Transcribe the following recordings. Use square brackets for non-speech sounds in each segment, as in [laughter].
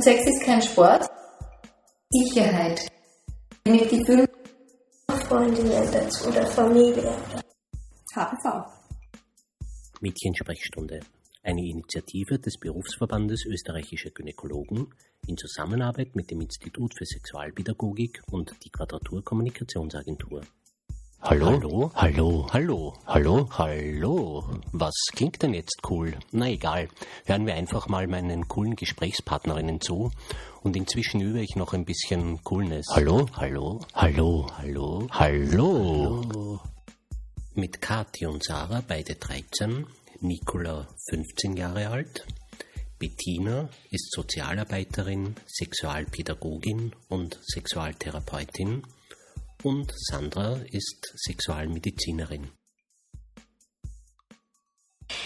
Und Sex ist kein Sport. Sicherheit. Mit die fünf Freundinnen dazu oder Familie. HPV. Mädchensprechstunde. Eine Initiative des Berufsverbandes österreichischer Gynäkologen in Zusammenarbeit mit dem Institut für Sexualpädagogik und die Quadratur Kommunikationsagentur. Hallo, hallo, hallo, hallo, hallo, hallo. Was klingt denn jetzt cool? Na egal, hören wir einfach mal meinen coolen Gesprächspartnerinnen zu und inzwischen übe ich noch ein bisschen Coolness. Hallo, hallo, hallo, hallo, hallo. Mit Kathi und Sarah, beide 13, Nicola 15 Jahre alt, Bettina ist Sozialarbeiterin, Sexualpädagogin und Sexualtherapeutin und Sandra ist Sexualmedizinerin.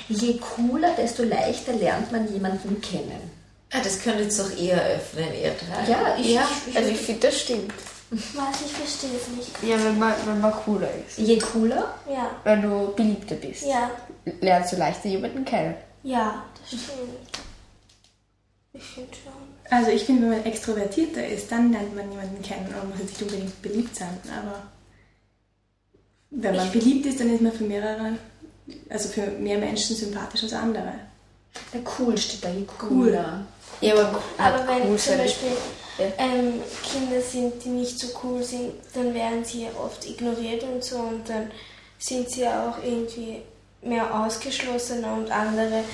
Je cooler, desto leichter lernt man jemanden kennen. Ah, das könnt ihr jetzt doch eher öffnen, ihr drei. Ja, ich, ja ich, also ich finde, das stimmt. Was? Ich verstehe es nicht. Ja, wenn man, wenn man cooler ist. je cooler, Ja. Wenn du beliebter bist, Ja. lernst du leichter jemanden kennen. Ja, das stimmt. Ich finde schon. Also ich finde, wenn man extrovertierter ist, dann lernt man jemanden kennen und muss jetzt nicht unbedingt beliebt sein. Aber wenn man beliebt ist, dann ist man für mehrere, also für mehr Menschen sympathisch als andere. der cool steht da, je cooler. Ja, aber, Aber wenn cool zum. Beispiel ähm, Kinder sind, die nicht so cool sind, dann werden sie ja oft ignoriert und so und dann sind sie ja auch irgendwie mehr ausgeschlossener und andere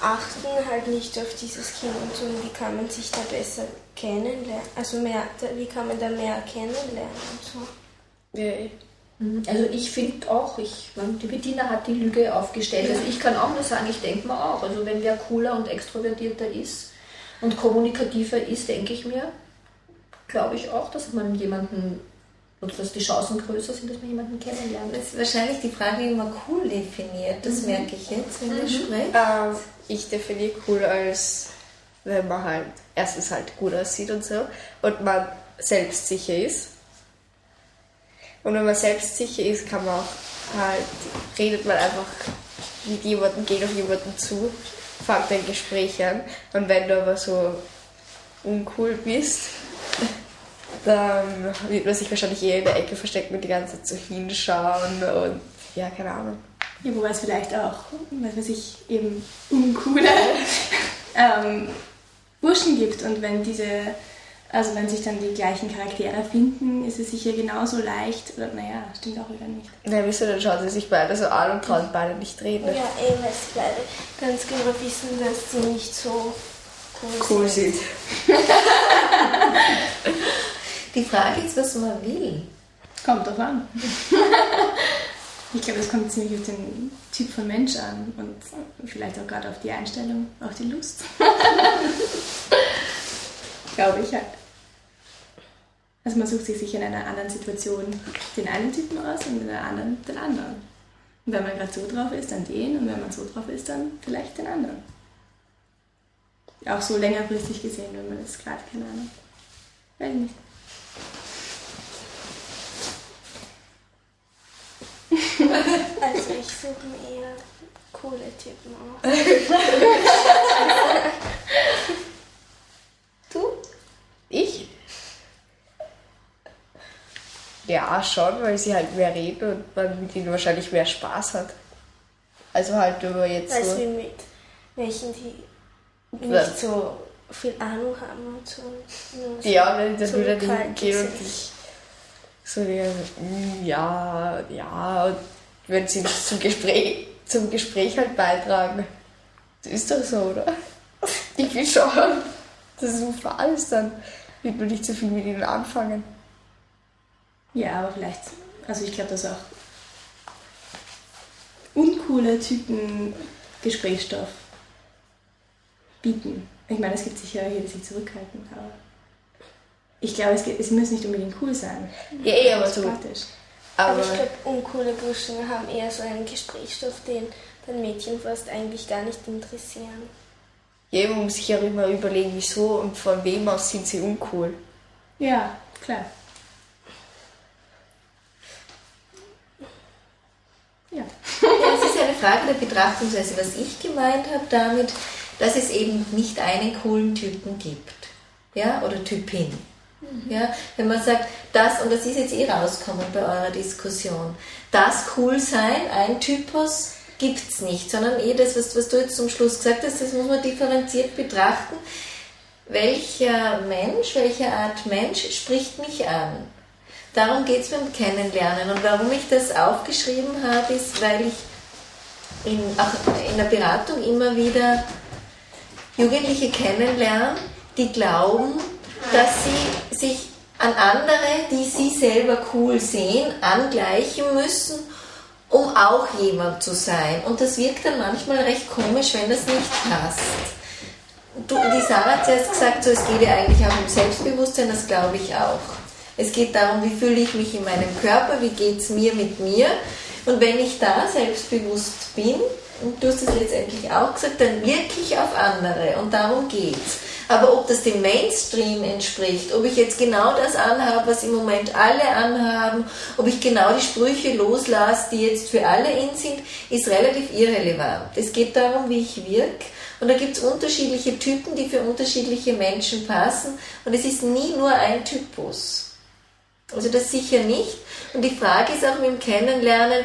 achten halt nicht auf dieses Kind und so. Und wie kann man sich da besser kennenlernen? Also mehr, wie kann man da mehr kennenlernen und so? Ja, Mhm. Also ich finde auch, ich, die Bettina hat die Lüge aufgestellt. Also ich kann auch nur sagen, ich denke mir auch, also wenn wer cooler und extrovertierter ist und kommunikativer ist, denke ich mir, glaube ich auch, dass man jemanden, oder dass die Chancen größer sind, dass man jemanden kennenlernt. Das ist wahrscheinlich die Frage, wie man cool definiert. Das merke ich jetzt, wenn ihr sprecht. Ähm, ich definiere cool als, wenn man halt erstens halt gut aussieht und so und man selbstsicher ist. Und wenn man selbstsicher ist, kann man auch halt, redet man einfach mit jemandem, geht auf jemanden zu, fängt ein Gespräch an. Und wenn du aber so uncool bist, dann wird man sich wahrscheinlich eher in der Ecke verstecken und die ganze Zeit so hinschauen und ja, keine Ahnung. Ja, wobei es vielleicht auch, was weiß ich, eben uncoole [laughs] ähm, Burschen gibt und wenn diese, also wenn sich dann die gleichen Charaktere finden, ist es sicher genauso leicht, oder naja, stimmt auch wieder nicht. Na, wieso, dann schauen sie sich beide so an und trauen beide nicht reden. Ja, eben, weil sie beide ganz genau wissen, dass sie nicht so cool, Cool sind. sind. [laughs] Die Frage ist, was man will. Kommt drauf an. [laughs] ich glaube, es kommt ziemlich auf den Typ von Mensch an und vielleicht auch gerade auf die Einstellung, auf die Lust. [laughs] glaube ich halt. Also man sucht sich in einer anderen Situation den einen Typen aus und in einer anderen den anderen. Und wenn man gerade so drauf ist, dann den und wenn man so drauf ist, dann vielleicht den anderen. Auch so längerfristig gesehen, wenn man das gerade, keine Ahnung. Weiß nicht. Also ich suche mir eher coole Typen aus. [laughs] Du? Ich? Ja, schon, weil sie halt mehr reden und man mit ihnen wahrscheinlich mehr Spaß hat. Also halt, wenn man jetzt Weißt so... du, mit welchen, die nicht so viel Ahnung haben und so. So Ja, wenn dann wieder zurückhaltend gehen und sind. dich so ja, ja, ja, und wenn sie nicht zum Gespräch, zum Gespräch halt beitragen. Das ist doch so, oder? Ich will schon. Das ist so fahl ist dann. Wird man nicht so viel mit ihnen anfangen. Ja, aber vielleicht, also ich glaube, dass auch uncoole Typen Gesprächsstoff bieten. Ich meine, es gibt sicher welche, die sich zurückhalten, aber ich glaube, es, geht, es muss nicht unbedingt cool sein. Ja, eh, aber so. Aber Aber ich glaube, uncoole Burschen haben eher so einen Gesprächsstoff, den den Mädchen fast eigentlich gar nicht interessieren. ja, man muss sich ja immer überlegen, wieso und von wem aus sind sie uncool. Ja, klar. Ja. Es ist eine Frage der Betrachtungsweise. Was ich gemeint habe damit, dass es eben nicht einen coolen Typen gibt. ja, oder Typin. Ja, wenn man sagt, das, und das ist jetzt eh rauskommen bei eurer Diskussion, das cool sein, ein Typus gibt es nicht, sondern eh das, was, was du jetzt zum Schluss gesagt hast, das muss man differenziert betrachten. Welcher Mensch, welche Art Mensch spricht mich an? Darum geht es beim Kennenlernen. Und warum ich das aufgeschrieben habe, ist, weil ich in, auch in der Beratung immer wieder Jugendliche kennenlerne, die glauben, dass sie sich an andere, die sie selber cool sehen, angleichen müssen, um auch jemand zu sein. Und das wirkt dann manchmal recht komisch, wenn das nicht passt. Du, die Sarah hat zuerst gesagt, so, es geht ja eigentlich auch um Selbstbewusstsein, das glaube ich auch. Es geht darum, wie fühle ich mich in meinem Körper, wie geht es mir mit mir. Und wenn ich da selbstbewusst bin, und du hast es letztendlich auch gesagt, dann wirklich auf andere. Und darum geht's. Aber ob das dem Mainstream entspricht, ob ich jetzt genau das anhabe, was im Moment alle anhaben, ob ich genau die Sprüche loslasse, die jetzt für alle in sind, ist relativ irrelevant. Es geht darum, wie ich wirke. Und da gibt es unterschiedliche Typen, die für unterschiedliche Menschen passen. Und es ist nie nur ein Typus. Also das sicher nicht. Und die Frage ist auch mit dem Kennenlernen,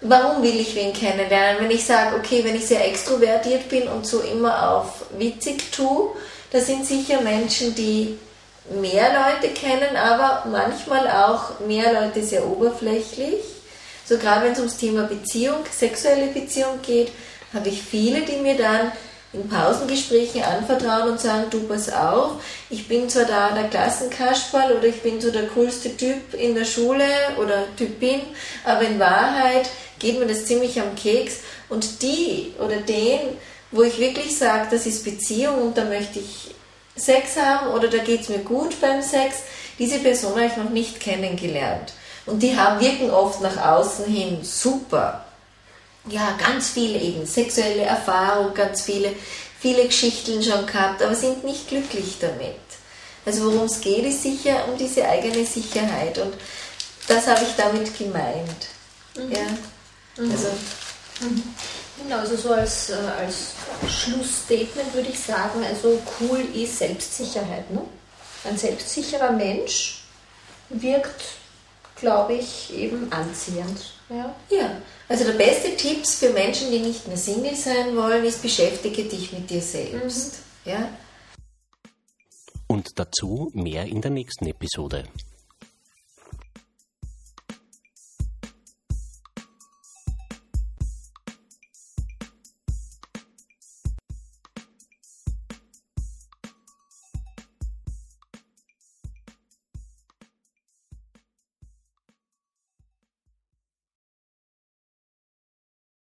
warum will ich wen kennenlernen? Wenn ich sage, okay, wenn ich sehr extrovertiert bin und so immer auf witzig tue, da sind sicher Menschen, die mehr Leute kennen, aber manchmal auch mehr Leute sehr oberflächlich. So gerade wenn es ums Thema Beziehung, sexuelle Beziehung geht, habe ich viele, die mir dann in Pausengesprächen anvertrauen und sagen, du pass auf, ich bin zwar da der Klassenkasperl oder ich bin so der coolste Typ in der Schule oder Typin, aber in Wahrheit geht mir das ziemlich am Keks. Und die oder den, wo ich wirklich sage, das ist Beziehung und da möchte ich Sex haben oder da geht es mir gut beim Sex, diese Person habe ich noch nicht kennengelernt. Und die haben, wirken oft nach außen hin super. Ja, ganz viele eben, sexuelle Erfahrung, ganz viele, viele Geschichten schon gehabt, aber sind nicht glücklich damit. Also worum es geht, ist sicher um diese eigene Sicherheit und das habe ich damit gemeint. Mhm. Ja. Mhm. Also, mhm. Genau, also so als, äh, als Schlussstatement würde ich sagen, also cool ist Selbstsicherheit. Ne? Ein selbstsicherer Mensch wirkt, glaube ich, eben anziehend. Ja. ja, also der beste Tipp für Menschen, die nicht mehr Single sein wollen, ist, beschäftige dich mit dir selbst. Mhm. Ja. Und dazu mehr in der nächsten Episode.